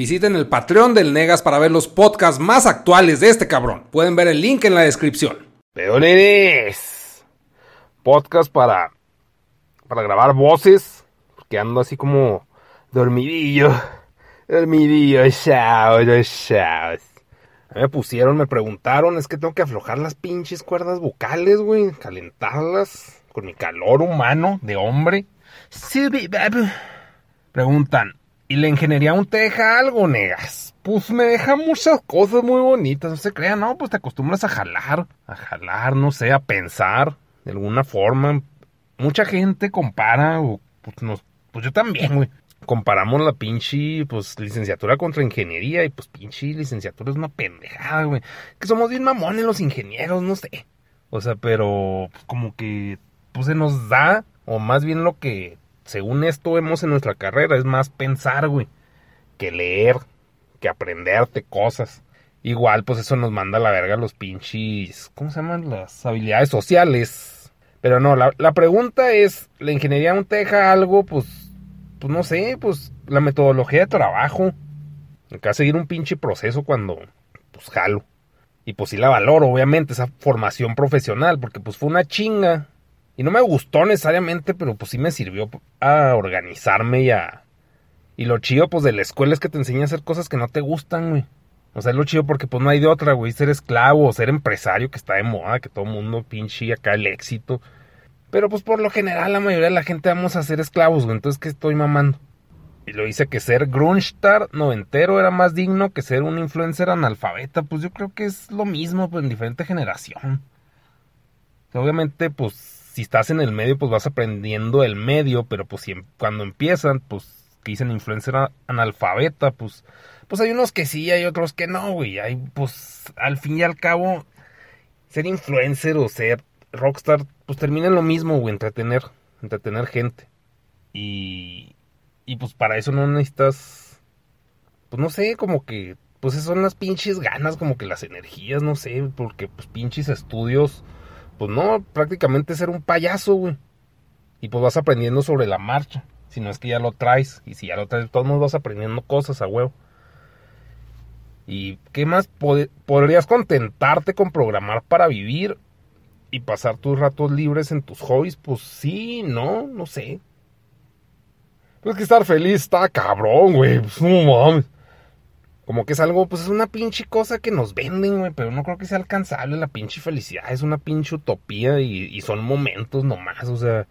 Visiten el Patreon del Negas para ver los podcasts más actuales de este cabrón. Pueden ver el link en la descripción. Peoneres. Podcast para, para grabar voces. Porque ando así como dormidillo. Dormidillo, chao, chao. Me pusieron, me preguntaron, es que tengo que aflojar las pinches cuerdas vocales, güey. Calentarlas con mi calor humano de hombre. Preguntan, ¿y la ingeniería aún te deja algo, negas? Pues me deja muchas cosas muy bonitas, no se crean, ¿no? Pues te acostumbras a jalar, a jalar, no sé, a pensar de alguna forma. Mucha gente compara, o pues, nos, pues yo también, güey comparamos la pinche, pues, licenciatura contra ingeniería y pues pinche licenciatura es una pendejada, güey. Que somos bien mamones los ingenieros, no sé. O sea, pero pues, como que, pues se nos da, o más bien lo que, según esto vemos en nuestra carrera, es más pensar, güey, que leer, que aprenderte cosas. Igual, pues eso nos manda a la verga los pinches, ¿cómo se llaman? Las habilidades sociales. Pero no, la, la pregunta es, ¿la ingeniería no te deja algo, pues, pues no sé, pues la metodología de trabajo. Acá seguir un pinche proceso cuando, pues jalo. Y pues sí la valoro, obviamente, esa formación profesional, porque pues fue una chinga. Y no me gustó necesariamente, pero pues sí me sirvió a organizarme y a... Y lo chido, pues, de la escuela es que te enseña a hacer cosas que no te gustan, güey. O sea, es lo chido porque pues no hay de otra, güey. Ser esclavo o ser empresario que está de moda, que todo el mundo pinche acá el éxito. Pero pues por lo general la mayoría de la gente vamos a ser esclavos, güey. Entonces, ¿qué estoy mamando? Y lo dice que ser grungestar noventero era más digno que ser un influencer analfabeta. Pues yo creo que es lo mismo, pues en diferente generación. obviamente, pues si estás en el medio, pues vas aprendiendo el medio. Pero pues si, em, cuando empiezan, pues que dicen influencer analfabeta, pues, pues hay unos que sí, hay otros que no, güey. Hay, pues al fin y al cabo, ser influencer o ser rockstar pues termina en lo mismo, güey, entretener, entretener gente. Y, y pues para eso no necesitas, pues no sé, como que, pues son las pinches ganas, como que las energías, no sé, porque pues pinches estudios, pues no, prácticamente ser un payaso, güey. Y pues vas aprendiendo sobre la marcha, si no es que ya lo traes, y si ya lo traes, todos vas aprendiendo cosas a huevo. ¿Y qué más? ¿Podrías contentarte con programar para vivir y pasar tus ratos libres en tus hobbies, pues sí, no, no sé. Pues que estar feliz está cabrón, güey. Pues no mames. Como que es algo, pues es una pinche cosa que nos venden, güey, pero no creo que sea alcanzable la pinche felicidad. Es una pinche utopía y, son momentos nomás, o sea.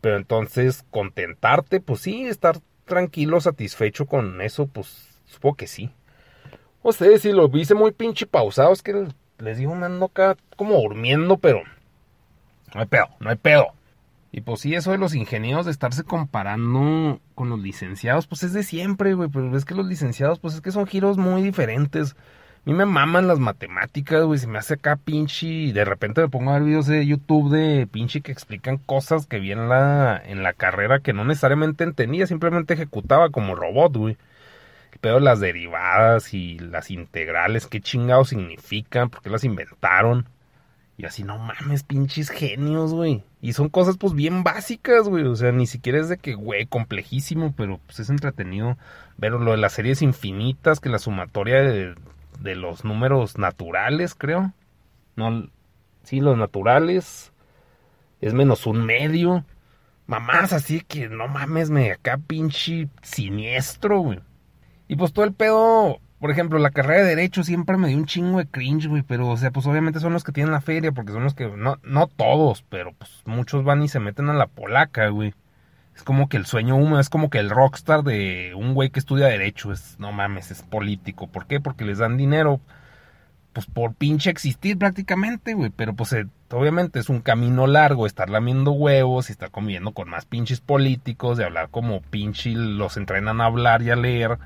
Pero entonces, contentarte, pues sí, estar tranquilo, satisfecho con eso, pues supongo que sí. O sea, si lo viste muy pinche pausado, es que les digo, ando acá como durmiendo, pero no hay pedo, no hay pedo. Y pues sí, eso de los ingenieros de estarse comparando con los licenciados, pues es de siempre, güey. Pero es que los licenciados, pues es que son giros muy diferentes. A mí me maman las matemáticas, güey. Se me hace acá pinche. Y de repente me pongo a ver videos de YouTube de pinche que explican cosas que vi en la, en la carrera que no necesariamente entendía, simplemente ejecutaba como robot, güey pero las derivadas y las integrales, qué chingados significan, por qué las inventaron. Y así, no mames, pinches genios, güey. Y son cosas, pues, bien básicas, güey. O sea, ni siquiera es de que, güey, complejísimo, pero pues es entretenido ver lo de las series infinitas, que la sumatoria de, de los números naturales, creo. No, sí, los naturales es menos un medio. Mamás, así que no mames, me acá pinche siniestro, güey. Y pues todo el pedo, por ejemplo, la carrera de Derecho siempre me dio un chingo de cringe, güey. Pero, o sea, pues obviamente son los que tienen la feria, porque son los que, no, no todos, pero pues muchos van y se meten a la polaca, güey. Es como que el sueño húmedo, es como que el rockstar de un güey que estudia Derecho. Es, no mames, es político. ¿Por qué? Porque les dan dinero, pues por pinche existir prácticamente, güey. Pero pues eh, obviamente es un camino largo estar lamiendo huevos y estar conviviendo con más pinches políticos, de hablar como pinche los entrenan a hablar y a leer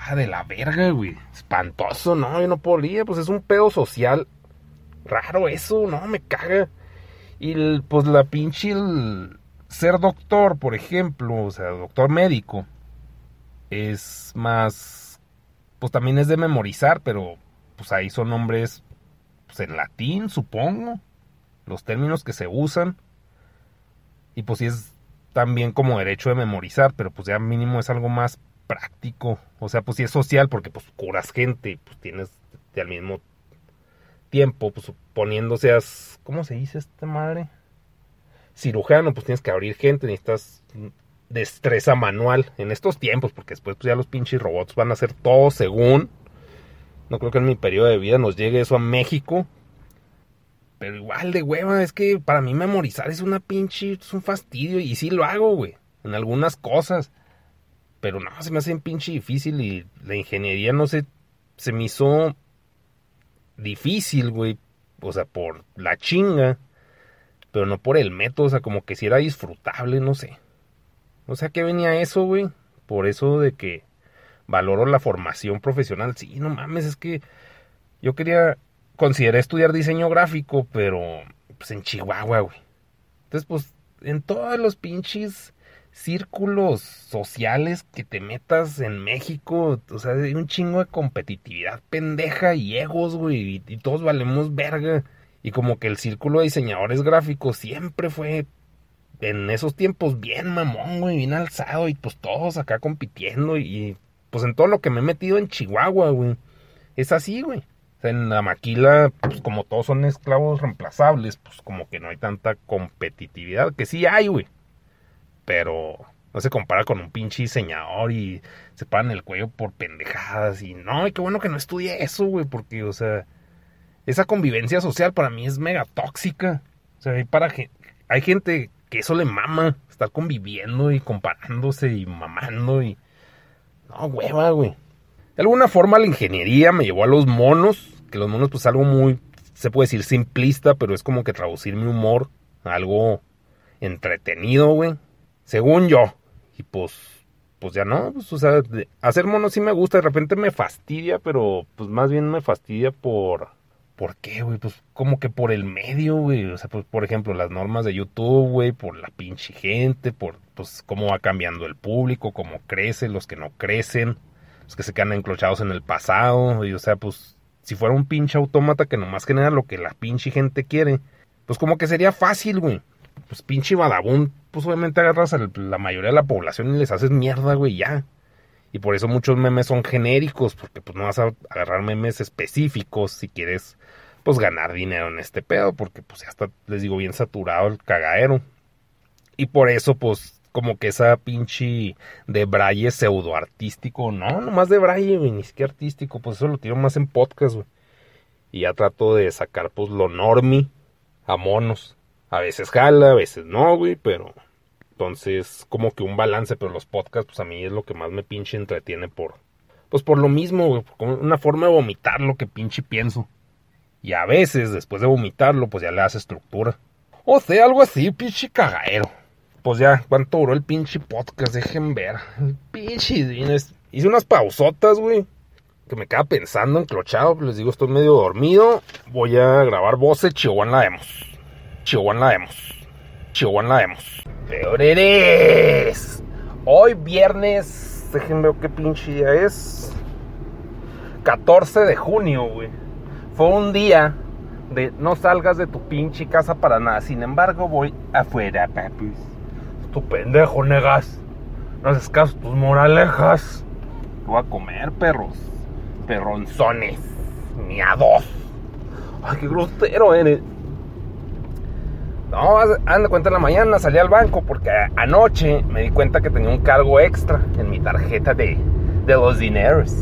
Ah, de la verga, güey. Espantoso, no, yo no podría, pues es un pedo social. Raro eso, no, me caga. Y pues la pinche ser doctor, por ejemplo, o sea, doctor médico, es más, pues también es de memorizar, pero pues ahí son nombres pues, en latín, supongo, los términos que se usan. Y pues sí es también como derecho de memorizar, pero pues ya mínimo es algo más práctico. O sea, pues sí es social porque pues curas gente, pues tienes al mismo tiempo, pues suponiéndose, ¿cómo se dice esta madre? Cirujano, pues tienes que abrir gente, necesitas destreza manual en estos tiempos, porque después pues ya los pinches robots van a hacer todo según. No creo que en mi periodo de vida nos llegue eso a México. Pero igual de hueva, es que para mí memorizar es una pinche, es un fastidio. Y sí lo hago, güey, en algunas cosas. Pero no, se me hace pinche difícil y la ingeniería no sé, se me hizo difícil, güey. O sea, por la chinga. Pero no por el método, o sea, como que si era disfrutable, no sé. O sea, que venía eso, güey. Por eso de que valoro la formación profesional. Sí, no mames, es que yo quería, consideré estudiar diseño gráfico, pero pues en Chihuahua, güey. Entonces, pues, en todos los pinches círculos sociales que te metas en México, o sea, hay un chingo de competitividad pendeja y egos, güey, y, y todos valemos verga. Y como que el círculo de diseñadores gráficos siempre fue en esos tiempos bien mamón, güey, bien alzado y pues todos acá compitiendo y pues en todo lo que me he metido en Chihuahua, güey. Es así, güey. O sea, en la maquila, pues como todos son esclavos reemplazables, pues como que no hay tanta competitividad, que sí hay, güey. Pero no se compara con un pinche diseñador y se paran el cuello por pendejadas y no, y qué bueno que no estudie eso, güey, porque, o sea, esa convivencia social para mí es mega tóxica. O sea, hay, para, hay gente que eso le mama, estar conviviendo y comparándose y mamando y... No, hueva, güey. De alguna forma la ingeniería me llevó a los monos, que los monos pues algo muy, se puede decir simplista, pero es como que traducir mi humor a algo entretenido, güey. Según yo. Y pues, pues ya no, pues o sea, hacer monos sí me gusta, de repente me fastidia, pero pues más bien me fastidia por ¿Por qué, güey? Pues como que por el medio, güey. O sea, pues por ejemplo, las normas de YouTube, güey, por la pinche gente, por pues cómo va cambiando el público, cómo crece, los que no crecen, los que se quedan enclochados en el pasado. Y o sea, pues si fuera un pinche autómata que nomás genera lo que la pinche gente quiere, pues como que sería fácil, güey. Pues pinche badabun, pues obviamente agarras a la mayoría de la población y les haces mierda, güey, ya. Y por eso muchos memes son genéricos, porque pues no vas a agarrar memes específicos si quieres pues ganar dinero en este pedo, porque pues ya está, les digo, bien saturado el cagadero. Y por eso pues como que esa pinche de braille pseudo artístico, no, nomás de braille, güey, ni siquiera artístico, pues eso lo tiro más en podcast, güey. Y ya trato de sacar pues lo normi a monos. A veces jala, a veces no, güey, pero entonces, como que un balance, pero los podcasts, pues a mí es lo que más me pinche entretiene por. Pues por lo mismo, una forma de vomitar lo que pinche pienso. Y a veces, después de vomitarlo, pues ya le hace estructura. O sea, algo así, pinche cagadero. Pues ya, ¿cuánto duró el pinche podcast? Dejen ver. Pinche Hice unas pausotas, güey. Que me queda pensando, enclochado. Les digo, estoy medio dormido. Voy a grabar voces, Chihuahua la demos. Chihuahua la demos. Chihuahua la demos. Peor eres. Hoy viernes, déjenme ver qué pinche día es. 14 de junio, güey. Fue un día de no salgas de tu pinche casa para nada. Sin embargo, voy afuera, papis. Tu pendejo, negas. No haces caso tus moralejas. voy a comer, perros. Perronzones. Miados. Ay, qué grosero eres. No, anda cuenta en la mañana, salí al banco porque anoche me di cuenta que tenía un cargo extra en mi tarjeta de, de los dineros.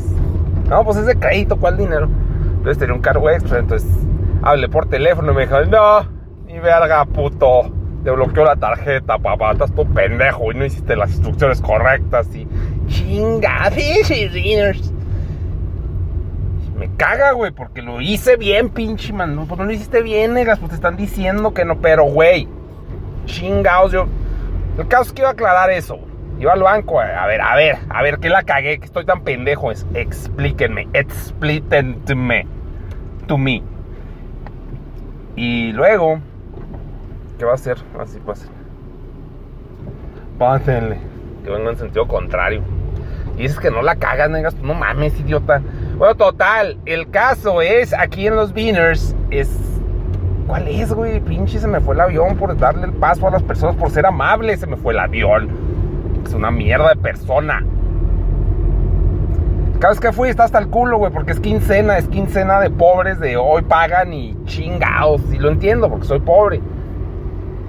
No, pues es de crédito, ¿cuál dinero? Entonces tenía un cargo extra, entonces hablé por teléfono y me dijo, no, ni verga, puto. Te bloqueó la tarjeta, papá, estás tu pendejo y no hiciste las instrucciones correctas y chinga, dineros me caga, güey, porque lo hice bien, pinche man. No, pues no lo hiciste bien, negas, pues te están diciendo que no, pero, güey, chingados, yo. El caso es que iba a aclarar eso. Iba al banco, a ver, a ver, a ver, ¿qué la cagué? Que estoy tan pendejo. Es, explíquenme, explíquenme, to me. Y luego, ¿qué va a hacer? Así va a. Pásenle, que vengo en sentido contrario. Y dices que no la cagas, negas, no mames, idiota. Bueno, total, el caso es aquí en los Beaners, es... ¿Cuál es, güey? Pinche, se me fue el avión por darle el paso a las personas, por ser amable, se me fue el avión. Es una mierda de persona. Cada vez que fui está hasta el culo, güey, porque es quincena, es quincena de pobres, de hoy pagan y chingados. Y lo entiendo, porque soy pobre.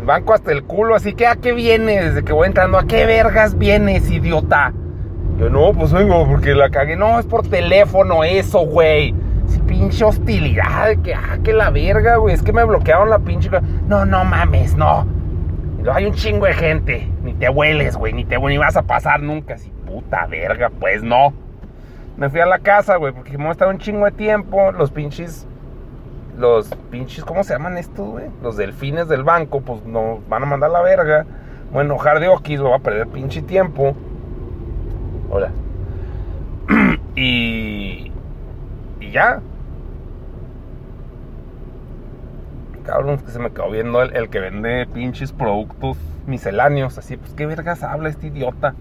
banco hasta el culo, así que ¿a qué vienes? Desde que voy entrando, ¿a qué vergas vienes, idiota? Yo, no, pues vengo porque la cagué. No, es por teléfono eso, güey. Si pinche hostilidad, que, ah, que la verga, güey. Es que me bloquearon la pinche. No, no mames, no. Hay un chingo de gente. Ni te hueles, güey. Ni te ni vas a pasar nunca. Así, puta verga, pues no. Me fui a la casa, güey, porque como estaba un chingo de tiempo, los pinches. Los pinches, ¿cómo se llaman estos, güey? Los delfines del banco, pues nos van a mandar la verga. Voy a enojar de okis, voy a perder pinche tiempo. Hola. y. Y ya. Cabrón, que se me quedó viendo el, el que vende pinches productos misceláneos. Así, pues qué vergas habla este idiota.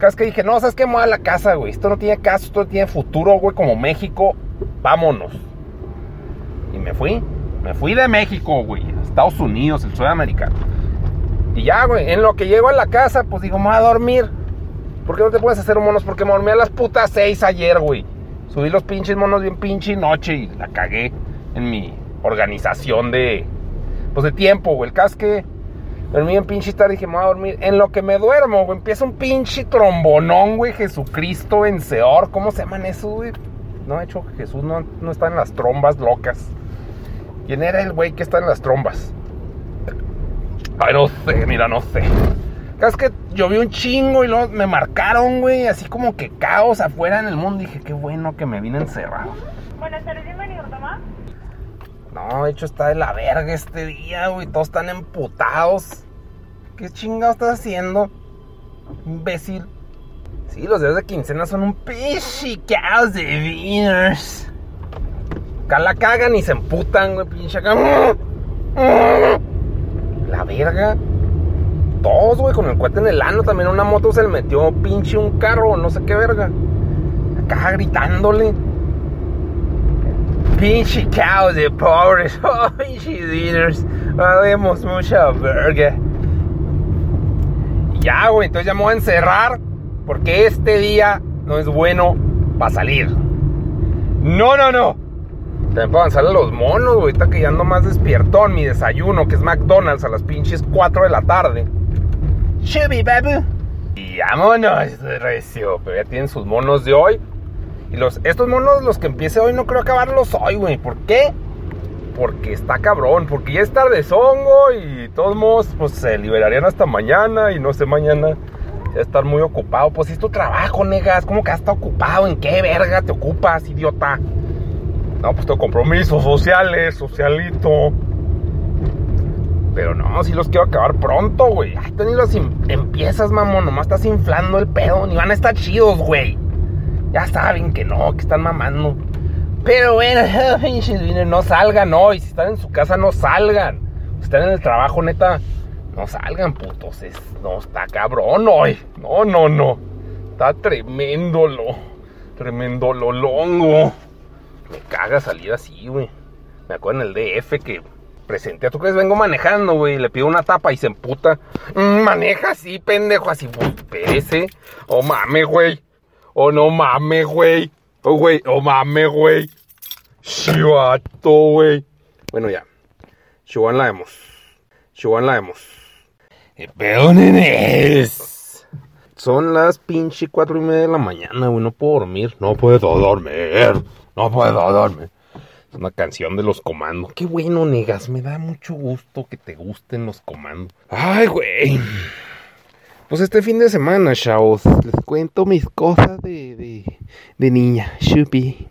Vez que dije, no, ¿sabes qué? Me voy a la casa, güey. Esto no tiene caso, esto no tiene futuro, güey, como México. Vámonos. Y me fui. Me fui de México, güey. Estados Unidos, el sudamericano. Y ya, güey, en lo que llego a la casa, pues digo, me voy a dormir. ¿Por qué no te puedes hacer monos? Porque me dormí a las putas seis ayer, güey. Subí los pinches monos bien pinche noche y la cagué en mi organización de, pues de tiempo, güey. El casque Dormí en pinche tarde y dije, me voy a dormir. En lo que me duermo, güey, empieza un pinche trombonón, güey. Jesucristo vencedor. ¿Cómo se llaman eso, güey? No, de hecho, Jesús no, no está en las trombas locas. ¿Quién era el güey que está en las trombas? Ay, no sé, mira, no sé. Es que llovió un chingo y luego me marcaron, güey, así como que caos afuera en el mundo. Dije, qué bueno que me vine encerrado. Buenas tardes, bienvenido, Tomás. No, de hecho está de la verga este día, güey. Todos están emputados. ¿Qué chingado estás haciendo? Imbécil. Sí, los días de quincena son un caos de winners. Acá la cagan y se emputan, güey, pinche acá. La verga. Todos, güey, con el cuete en el ano. También una moto se le metió pinche un carro, no sé qué verga. Acá gritándole. Pinche cows de pobres. Pinche leaders. Valemos mucha verga. Ya, güey, entonces ya me voy a encerrar. Porque este día no es bueno para salir. No, no, no. También avanzar a los monos, güey. Ahorita que ya ando más despiertón. Mi desayuno, que es McDonald's a las pinches 4 de la tarde. Chubby, babu. Y vámonos, recio. Pero ya tienen sus monos de hoy. Y los, estos monos, los que empiece hoy, no creo acabarlos hoy, güey. ¿Por qué? Porque está cabrón, porque ya es tarde zongo y todos modos, pues se liberarían hasta mañana y no sé, mañana ya estar muy ocupado. Pues es tu trabajo, negas. ¿Cómo que está ocupado? ¿En qué verga te ocupas, idiota? No, pues tengo compromisos sociales, socialito. Pero no, si los quiero acabar pronto, güey. Ay, tú los empiezas, mamón. Nomás estás inflando el pedo. Ni van a estar chidos, güey. Ya saben que no, que están mamando. Pero bueno, no salgan hoy. Si están en su casa, no salgan. Si están en el trabajo, neta, no salgan, putos. no, está cabrón hoy. No, no, no. Está tremendo lo. Tremendo lo longo. Me caga salir así, güey. Me acuerdo en el DF que presenté. ¿Tú crees? Vengo manejando, güey. Le pido una tapa y se emputa. Mm, maneja así, pendejo. Así, espérese. Oh, mame, güey. Oh, no mames, güey. Oh, güey. Oh, mames, güey. Chivato, güey. Bueno, ya. Chihuahua la hemos. Chihuahua la hemos. nenes? Son las pinche cuatro y media de la mañana, güey. No puedo dormir. No puedo dormir. No puedo dormir. Una canción de los comandos. Qué bueno, negas. Me da mucho gusto que te gusten los comandos. Ay, güey. Pues este fin de semana, chavos, les cuento mis cosas de, de, niña, Shupi.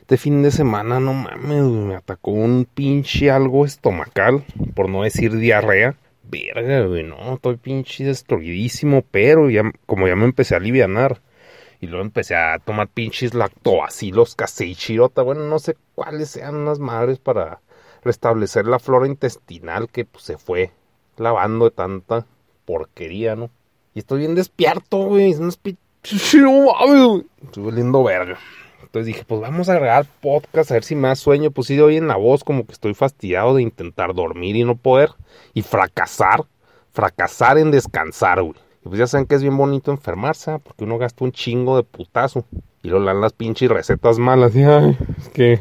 Este fin de semana, no mames, me atacó un pinche algo estomacal, por no decir diarrea. Verga, güey, no, estoy pinche destruidísimo, pero ya, como ya me empecé a alivianar. Y luego empecé a tomar pinches lactobacilos, chirota, bueno, no sé cuáles sean unas madres para restablecer la flora intestinal que pues, se fue lavando de tanta porquería, ¿no? Y estoy bien despierto, güey. No Estoy volviendo verga. Entonces dije, pues vamos a agregar podcast a ver si da sueño. Pues sí, de hoy en la voz como que estoy fastidiado de intentar dormir y no poder. Y fracasar. Fracasar en descansar, güey. Pues ya saben que es bien bonito enfermarse, ¿ah? porque uno gasta un chingo de putazo. Y lo dan las pinches recetas malas. Y, es que,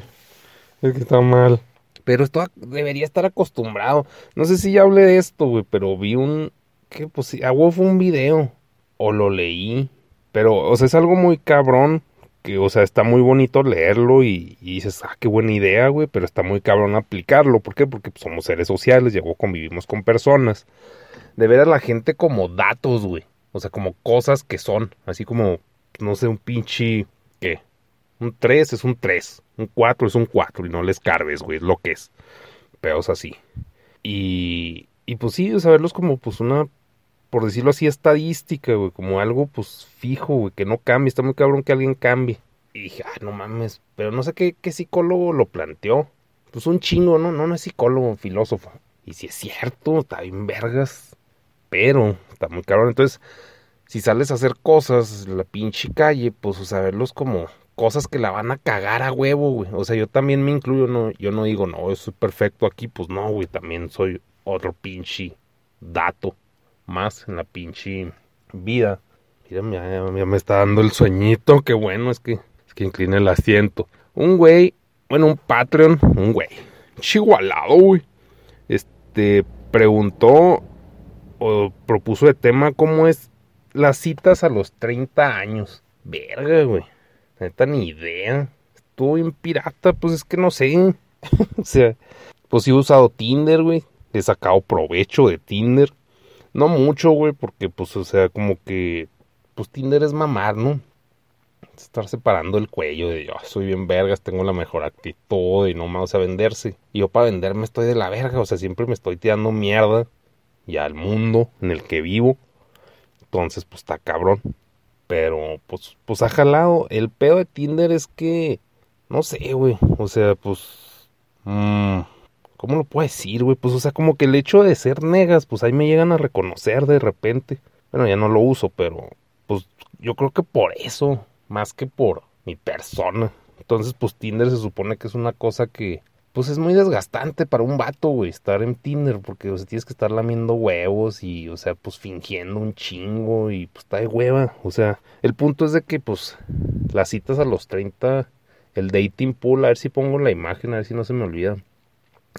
es que está mal. Pero esto debería estar acostumbrado. No sé si ya hablé de esto, güey, pero vi un... que Pues sí, hago fue un video. O lo leí. Pero, o sea, es algo muy cabrón. Que, o sea, está muy bonito leerlo y, dices, ah, qué buena idea, güey. Pero está muy cabrón aplicarlo. ¿Por qué? Porque pues, somos seres sociales, llegó, convivimos con personas. De ver a la gente como datos, güey. O sea, como cosas que son. Así como, no sé, un pinche... ¿Qué? Un 3 es un 3. Un 4 es un 4. Y no les carbes, güey. Es lo que es. Peos así. Y, y pues sí, o sea, verlos como pues una, por decirlo así, estadística, güey. Como algo pues fijo, güey. Que no cambie. Está muy cabrón que alguien cambie. Y dije, ah, no mames. Pero no sé qué, psicólogo lo planteó. Pues un chingo, ¿no? No, no es psicólogo, filósofo. Y si es cierto, está bien vergas. Pero está muy cabrón. Entonces, si sales a hacer cosas la pinche calle, pues, o sea, verlos como cosas que la van a cagar a huevo, güey. O sea, yo también me incluyo, no, yo no digo, no, eso es perfecto aquí, pues no, güey, también soy otro pinche dato más en la pinche vida. Mira, ya, me está dando el sueñito, qué bueno, es que, es que inclina el asiento. Un güey, bueno, un Patreon, un güey, chihualado, güey. Este, preguntó o propuso de tema cómo es las citas a los 30 años. Verga, güey. Neta, ni idea. Estuvo bien pirata, pues es que no sé. o sea, pues sí he usado Tinder, güey. He sacado provecho de Tinder. No mucho, güey, porque pues, o sea, como que, pues Tinder es mamar, ¿no? Estar separando el cuello de yo soy bien vergas, tengo la mejor actitud y no me vas a venderse. Y yo para venderme estoy de la verga, o sea, siempre me estoy tirando mierda y al mundo en el que vivo. Entonces, pues está cabrón. Pero, pues, pues ha jalado. El pedo de Tinder es que, no sé, güey. O sea, pues, mmm, ¿cómo lo puedo decir, güey? Pues, o sea, como que el hecho de ser negas, pues ahí me llegan a reconocer de repente. Bueno, ya no lo uso, pero, pues, yo creo que por eso, más que por mi persona. Entonces, pues Tinder se supone que es una cosa que, pues es muy desgastante para un vato, güey, estar en Tinder, porque, o tienes que estar lamiendo huevos y, o sea, pues fingiendo un chingo y, pues, está de hueva. O sea, el punto es de que, pues, las citas a los 30, el dating pool, a ver si pongo la imagen, a ver si no se me olvida.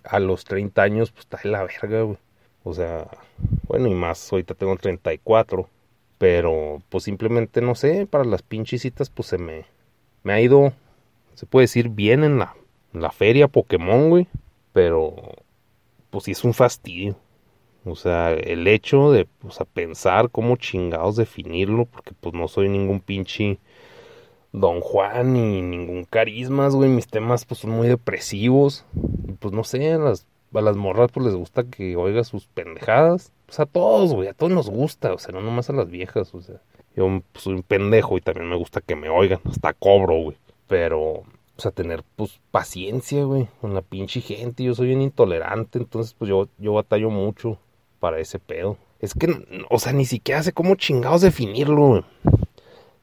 A los 30 años, pues, está de la verga, güey. O sea, bueno, y más, ahorita tengo 34. Pero, pues, simplemente, no sé, para las pinches citas, pues, se me, me ha ido, se puede decir, bien en la la feria Pokémon, güey. Pero, pues sí es un fastidio. O sea, el hecho de, o sea, pensar cómo chingados definirlo, porque pues no soy ningún pinche Don Juan ni ningún carismas, güey. Mis temas pues son muy depresivos. Pues no sé, a las, a las morras pues les gusta que oiga sus pendejadas. Pues a todos, güey, a todos nos gusta, o sea, no nomás a las viejas, o sea. Yo soy un pendejo y también me gusta que me oigan, hasta cobro, güey. Pero, pues a tener pues paciencia, güey, con la pinche gente. Yo soy bien intolerante, entonces pues yo, yo batallo mucho para ese pedo. Es que, o sea, ni siquiera sé cómo chingados definirlo, güey.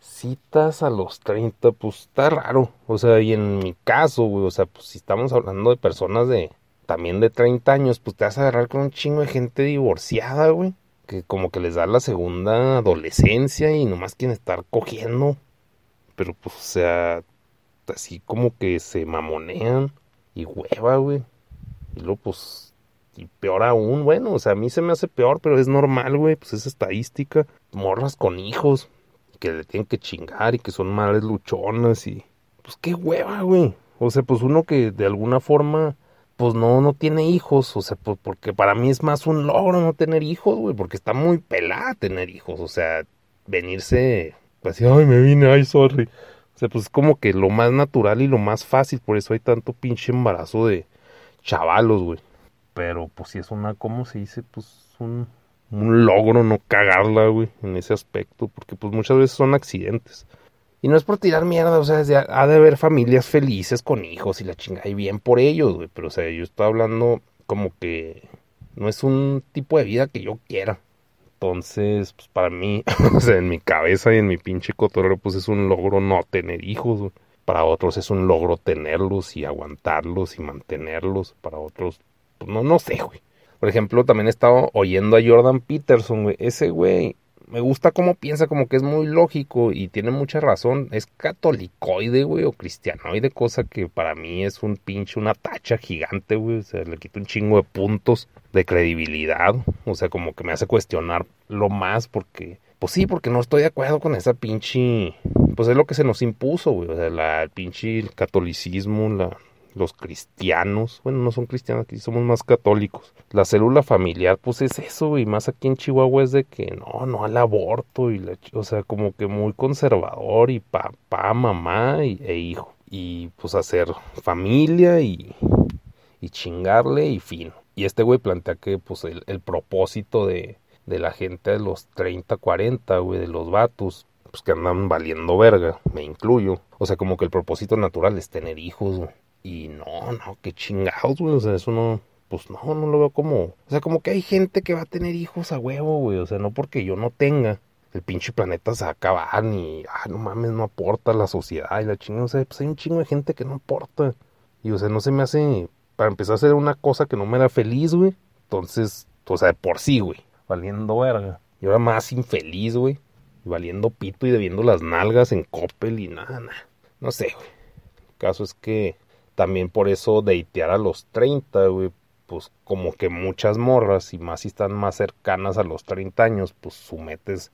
Citas a los 30, pues está raro. O sea, y en mi caso, güey, o sea, pues si estamos hablando de personas de también de 30 años, pues te vas a agarrar con un chingo de gente divorciada, güey. Que como que les da la segunda adolescencia y nomás quieren estar cogiendo. Pero pues, o sea, así como que se mamonean y hueva, güey. Y luego, pues, y peor aún, bueno, o sea, a mí se me hace peor, pero es normal, güey, pues es estadística. Morras con hijos que le tienen que chingar y que son madres luchonas y, pues, qué hueva, güey. O sea, pues uno que de alguna forma, pues no, no tiene hijos, o sea, pues porque para mí es más un logro no tener hijos, güey, porque está muy pelada tener hijos, o sea, venirse, pues, ay, me vine, ay, sorry. O sea, pues es como que lo más natural y lo más fácil, por eso hay tanto pinche embarazo de chavalos, güey. Pero pues si es una, ¿cómo se dice? Pues un, un logro no cagarla, güey, en ese aspecto, porque pues muchas veces son accidentes. Y no es por tirar mierda, o sea, ha de haber familias felices con hijos y la chingada, y bien por ellos, güey, pero o sea, yo estoy hablando como que no es un tipo de vida que yo quiera. Entonces, pues para mí, o sea, en mi cabeza y en mi pinche cotorreo, pues es un logro no tener hijos. Para otros es un logro tenerlos y aguantarlos y mantenerlos. Para otros, pues no, no sé, güey. Por ejemplo, también he estado oyendo a Jordan Peterson, güey. Ese güey me gusta cómo piensa, como que es muy lógico y tiene mucha razón. Es catolicoide, güey, o cristianoide, cosa que para mí es un pinche, una tacha gigante, güey. O sea, le quito un chingo de puntos de credibilidad. O sea, como que me hace cuestionar lo más porque, pues sí, porque no estoy de acuerdo con esa pinche, pues es lo que se nos impuso, güey. O sea, la el pinche catolicismo, la, los cristianos, bueno, no son cristianos, aquí somos más católicos. La célula familiar, pues es eso, y más aquí en Chihuahua es de que no, no al aborto, y la, o sea, como que muy conservador, y papá, mamá y, e hijo. Y pues hacer familia y, y chingarle y fin. Y este güey plantea que pues el, propósito de, de la gente de los 30, 40, güey, de los vatos, pues que andan valiendo verga, me incluyo. O sea, como que el propósito natural es tener hijos, güey. Y no, no, qué chingados, güey. O sea, eso no, pues no, no lo veo como. O sea, como que hay gente que va a tener hijos a huevo, güey. O sea, no porque yo no tenga. El pinche planeta se va a acabar ni, ah, no mames, no aporta la sociedad y la chingada. O sea, pues hay un chingo de gente que no aporta. Y, o sea, no se me hace, para empezar a hacer una cosa que no me da feliz, güey. Entonces, o sea, de por sí, güey. Valiendo verga. Y ahora más infeliz, güey. Valiendo pito y debiendo las nalgas en Coppel y nada, nada. No sé, güey. El caso es que también por eso deitear a los 30, güey, pues como que muchas morras, y más si están más cercanas a los 30 años, pues sumetes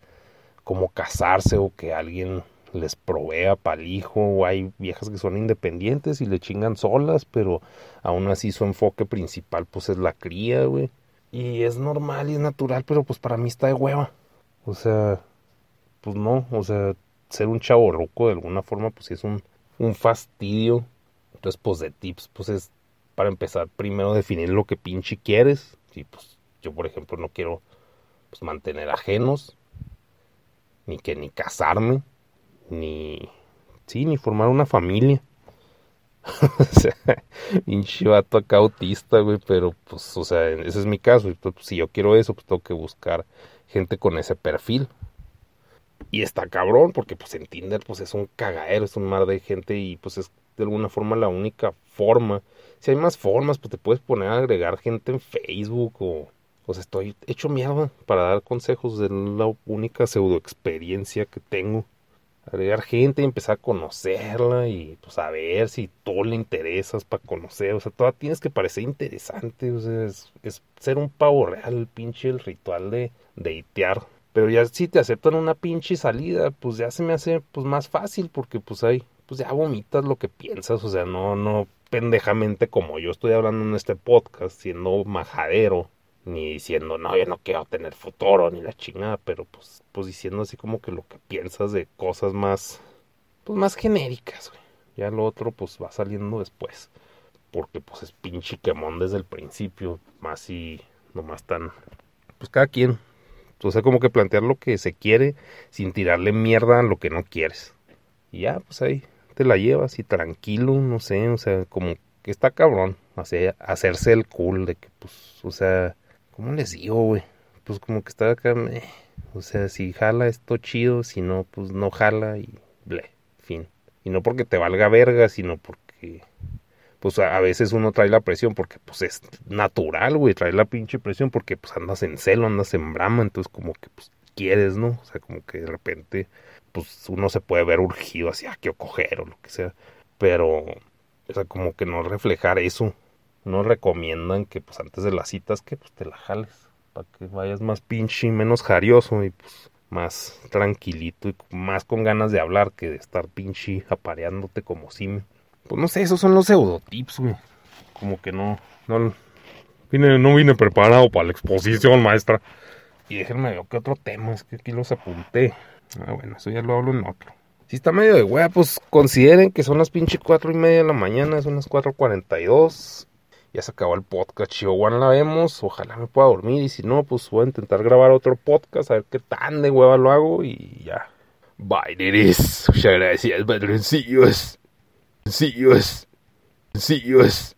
como casarse o que alguien les provea para el hijo, o hay viejas que son independientes y le chingan solas, pero aún así su enfoque principal pues es la cría, güey. Y es normal y es natural, pero pues para mí está de hueva. O sea, pues no, o sea, ser un chavo roco de alguna forma pues es un, un fastidio entonces, pues de tips, pues es para empezar primero definir lo que pinche quieres. Si pues yo, por ejemplo, no quiero pues mantener ajenos, ni que ni casarme, ni sí, ni formar una familia. o sea, pinche vato acá autista, güey, pero pues, o sea, ese es mi caso. Y pues, si yo quiero eso, pues tengo que buscar gente con ese perfil. Y está cabrón, porque pues en Tinder pues es un cagadero, es un mar de gente y pues es de alguna forma la única forma. Si hay más formas, pues te puedes poner a agregar gente en Facebook o... O sea, estoy hecho mierda para dar consejos de la única pseudo experiencia que tengo. Agregar gente y empezar a conocerla y pues a ver si todo le interesas para conocer. O sea, toda tienes que parecer interesante. O sea, es, ser un pavo real, el pinche el ritual de deitear. Pero ya si te aceptan una pinche salida, pues ya se me hace pues más fácil porque pues hay pues ya vomitas lo que piensas, o sea, no, no pendejamente como yo estoy hablando en este podcast, siendo majadero, ni diciendo, no, yo no quiero tener futuro, ni la chingada, pero pues, pues diciendo así como que lo que piensas de cosas más, pues más genéricas, güey. Ya lo otro, pues va saliendo después, porque pues es pinche quemón desde el principio, más y nomás tan, pues cada quien, o sea, como que plantear lo que se quiere sin tirarle mierda a lo que no quieres. Y ya, pues ahí, te la llevas y tranquilo, no sé, o sea, como que está cabrón, hacer, hacerse el cool de que, pues, o sea, ¿cómo les digo, güey? Pues como que está acá, o sea, si jala esto chido, si no, pues no jala y ble, fin. Y no porque te valga verga, sino porque, pues a, veces uno trae la presión porque, pues es natural, güey, trae la pinche presión porque, pues andas en celo, andas en brama, entonces como que, pues quieres, ¿no? O sea, como que de repente pues uno se puede ver urgido hacia que coger o lo que sea. Pero, o sea, como que no reflejar eso. No recomiendan que pues antes de las citas que pues te la jales. Para que vayas más pinche menos jarioso y pues más tranquilito y más con ganas de hablar que de estar pinche apareándote como si Pues no sé, esos son los pseudotips, güey. Como que no, no, vine, no vine preparado para la exposición, maestra. Y déjenme ver qué otro tema, es que aquí los apunté. Ah, bueno, eso ya lo hablo en otro. Si está medio de hueá, pues consideren que son las pinche cuatro y media de la mañana, son las 4.42. Ya se acabó el podcast, Chihuahua la vemos. Ojalá me pueda dormir. Y si no, pues voy a intentar grabar otro podcast, a ver qué tan de hueva lo hago. Y ya. Bye, Muchas gracias, padroncillos. Sencillos. Sencillos.